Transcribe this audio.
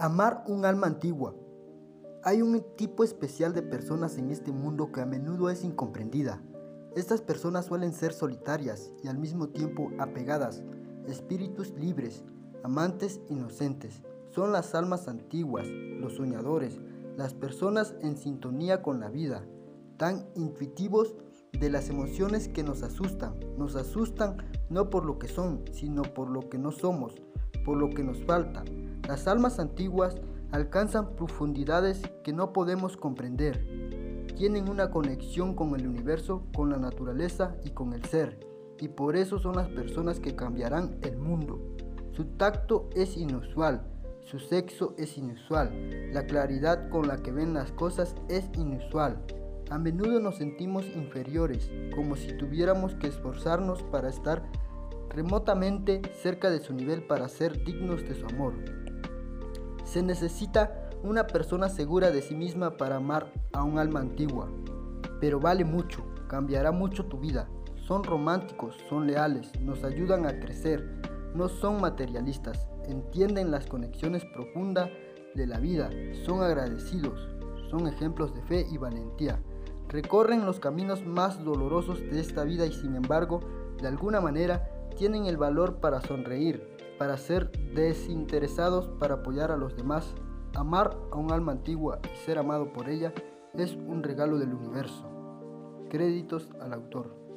Amar un alma antigua. Hay un tipo especial de personas en este mundo que a menudo es incomprendida. Estas personas suelen ser solitarias y al mismo tiempo apegadas, espíritus libres, amantes inocentes. Son las almas antiguas, los soñadores, las personas en sintonía con la vida, tan intuitivos de las emociones que nos asustan. Nos asustan no por lo que son, sino por lo que no somos, por lo que nos falta las almas antiguas alcanzan profundidades que no podemos comprender. Tienen una conexión con el universo, con la naturaleza y con el ser, y por eso son las personas que cambiarán el mundo. Su tacto es inusual, su sexo es inusual, la claridad con la que ven las cosas es inusual. A menudo nos sentimos inferiores, como si tuviéramos que esforzarnos para estar remotamente cerca de su nivel para ser dignos de su amor. Se necesita una persona segura de sí misma para amar a un alma antigua, pero vale mucho, cambiará mucho tu vida. Son románticos, son leales, nos ayudan a crecer, no son materialistas, entienden las conexiones profundas de la vida, son agradecidos, son ejemplos de fe y valentía. Recorren los caminos más dolorosos de esta vida y sin embargo, de alguna manera, tienen el valor para sonreír, para ser desinteresados, para apoyar a los demás. Amar a un alma antigua y ser amado por ella es un regalo del universo. Créditos al autor.